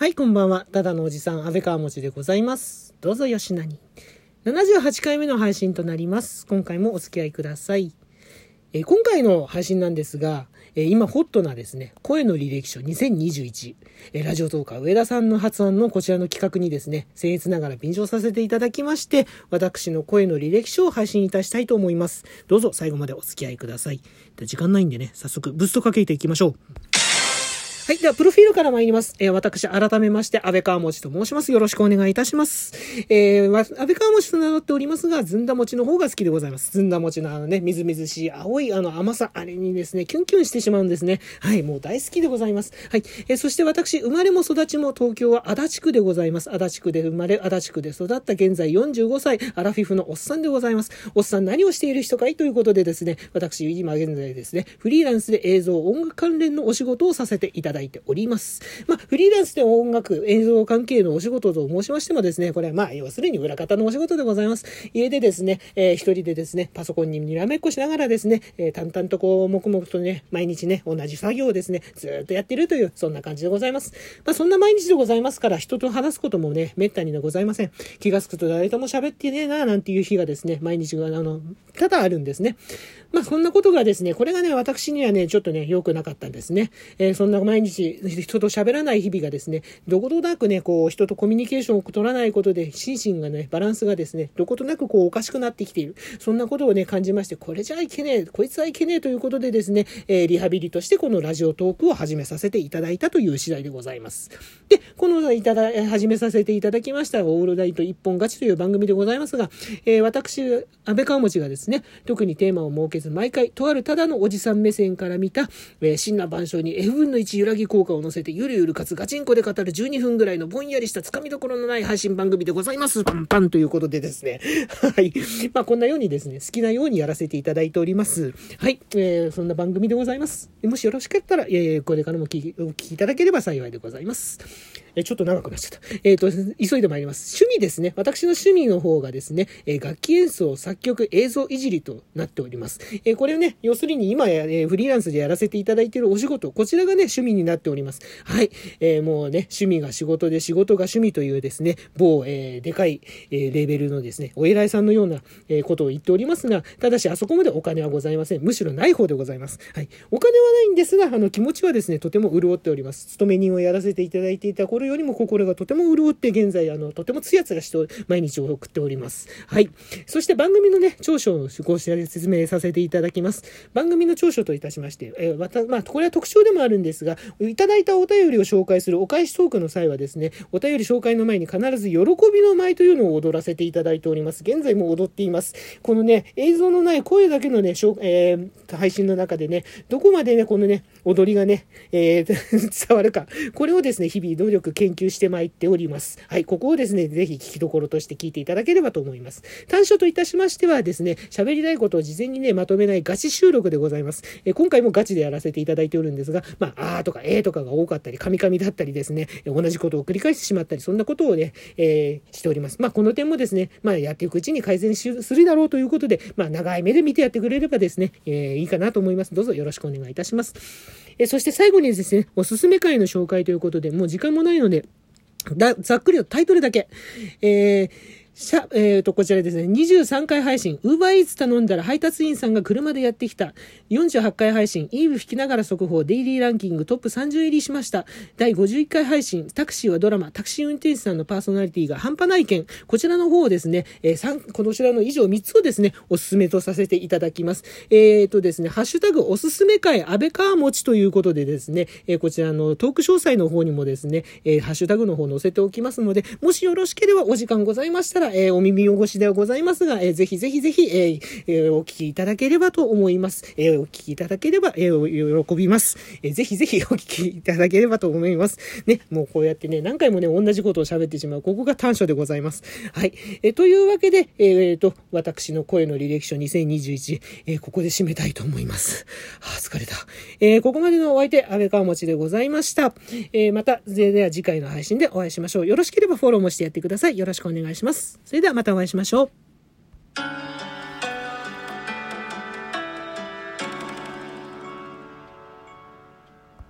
はい、こんばんは。ただのおじさん、安倍川餅でございます。どうぞよしなに。78回目の配信となります。今回もお付き合いください。えー今回の配信なんですが、えー今ホットなですね、声の履歴書2021、えーラジオトーカー上田さんの発案のこちらの企画にですね、僭越ながら便乗させていただきまして、私の声の履歴書を配信いたしたいと思います。どうぞ最後までお付き合いください。時間ないんでね、早速ブーストかけていきましょう。はい。では、プロフィールから参ります。えー私、改めまして、安倍川餅と申します。よろしくお願いいたします。えー安倍川餅と名乗っておりますが、ずんだ餅の方が好きでございます。ずんだ餅のあのね、みずみずしい青いあの甘さ、あれにですね、キュンキュンしてしまうんですね。はい。もう大好きでございます。はい。えーそして私、生まれも育ちも東京は足立区でございます。足立区で生まれ、足立区で育った現在45歳、アラフィフのおっさんでございます。おっさん何をしている人かい？ということでですね、私、今現在ですね、フリーランスで映像、音楽関連のお仕事をさせていただいております。まあ、フリーランスで音楽、映像関係のお仕事と申しましてもですね、これはまあ、要するに裏方のお仕事でございます。家でですね、えー一人でですね、パソコンににらめっこしながらですね、えー淡々とこう、黙々とね、毎日ね、同じ作業をですね、ずっとやってるという、そんな感じでございます。まあ、そんな毎日でございますから、人と話すこともね、滅多にはございません。気がつくと誰とも喋ってねえな、なんていう日がですね、毎日が、あの、ただあるんですね。まあ、そんなことがですね、これがね、私にはね、ちょっとね、良くなかったんですね。えーそんな毎日、人と喋らない日々がですね、どことなくね、こう、人とコミュニケーションを取らないことで、心身がね、バランスがですね、どことなくこう、おかしくなってきている。そんなことをね、感じまして、これじゃいけねえ、こいつはいけねえということでですね、えーリハビリとしてこのラジオトークを始めさせていただいたという次第でございます。で、このいただ、始めさせていただきました、オールライト一本勝ちという番組でございますが、えー私、安倍川持がですね、特にテーマを設けず、毎回、とあるただのおじさん目線から見た、えー、真羅万象に F 分の1揺らぎ効果を乗せて、ゆるゆるかつガチンコで語る12分ぐらいのぼんやりしたつかみどころのない配信番組でございます。パンパンということでですね。はい。まあ、こんなようにですね、好きなようにやらせていただいております。はい。えーそんな番組でございます。もしよろしかったら、えーこれからも聞きお聞きいただければ幸いでございます。えちょっと長くなっちゃった。えっ、と、急いでまいります。趣味ですね。私の趣味の方がですね、え楽器演奏、作曲、映像いじりとなっております。えこれね、要するに今や、えフリーランスでやらせていただいているお仕事、こちらがね、趣味になっております。はい。えーもうね、趣味が仕事で仕事が趣味というですね、某、えーでかい、えーレベルのですね、お偉いさんのような、えことを言っておりますが、ただしあそこまでお金はございません。むしろない方でございます。はい。お金はないんですが、あの、気持ちはですね、とても潤っております。勤め人をやらせていただいていた頃よりも心がとても潤って、現在、あの、とてもつやつやして毎日を送っております。はい。そして番組のね、長所をご説明させていただきます。番組の長所といたしまして、えーまた、まあ、これは特徴でもあるんですが、いただいたお便りを紹介するお返しトークの際はですね、お便り紹介の前に必ず喜びの舞というのを踊らせていただいております。現在も踊っています。このね、映像のない声だけのね、しょえー配信の中でね、どこまでね、このね、踊りがね、えー 伝わるか。これをですね、日々努力研究してまいっております。はい、ここをですね、ぜひ聞きどころとして聞いていただければと思います。短所といたしましてはですね、喋りたいことを事前にね、まとめないガチ収録でございます。えー今回もガチでやらせていただいておるんですが、まあ、あーとかえーとかが多かったり、カミカミだったりですね、同じことを繰り返してしまったり、そんなことをね、えーしております。まあ、この点もですね、まあ、やっていくうちに改善するだろうということで、まあ、長い目で見てやってくれればですね、えーいいかなと思います。どうぞよろしくお願いいたします。えそして最後にですね、おすすめ会の紹介ということで、もう時間もないので、だざっくりとタイトルだけ。えーしゃ、えっ、と、こちらですね、23回配信、ウーバーイーツ頼んだら配達員さんが車でやってきた。48回配信、イーブ弾きながら速報、デイリーランキングトップ30入りしました。第51回配信、タクシーはドラマ、タクシー運転手さんのパーソナリティが半端ない件。こちらの方をですね、えー、三こちらの以上3つをですね、おすすめとさせていただきます。えっ、とですね、ハッシュタグおすすめ会、安倍川持ちということでですね、えこちらのトーク詳細の方にもですね、えハッシュタグの方載せておきますので、もしよろしければお時間ございましたら、えーお耳汚しではございますが、えーぜひぜひぜひ、えーえーお聞きいただければと思います。えーお聞きいただければ、えー喜びます。えーぜひぜひ お聞きいただければと思います。ね、もうこうやってね、何回もね、同じことを喋ってしまう。ここが短所でございます。はい。えーというわけで、えーと、私の声の履歴書2021、えーここで締めたいと思います。はあ、疲れた。えーここまでのお相手、安倍川持でございました。えーまた、それでは次回の配信でお会いしましょう。よろしければフォローもしてやってください。よろしくお願いします。それではまたお会いしましょう。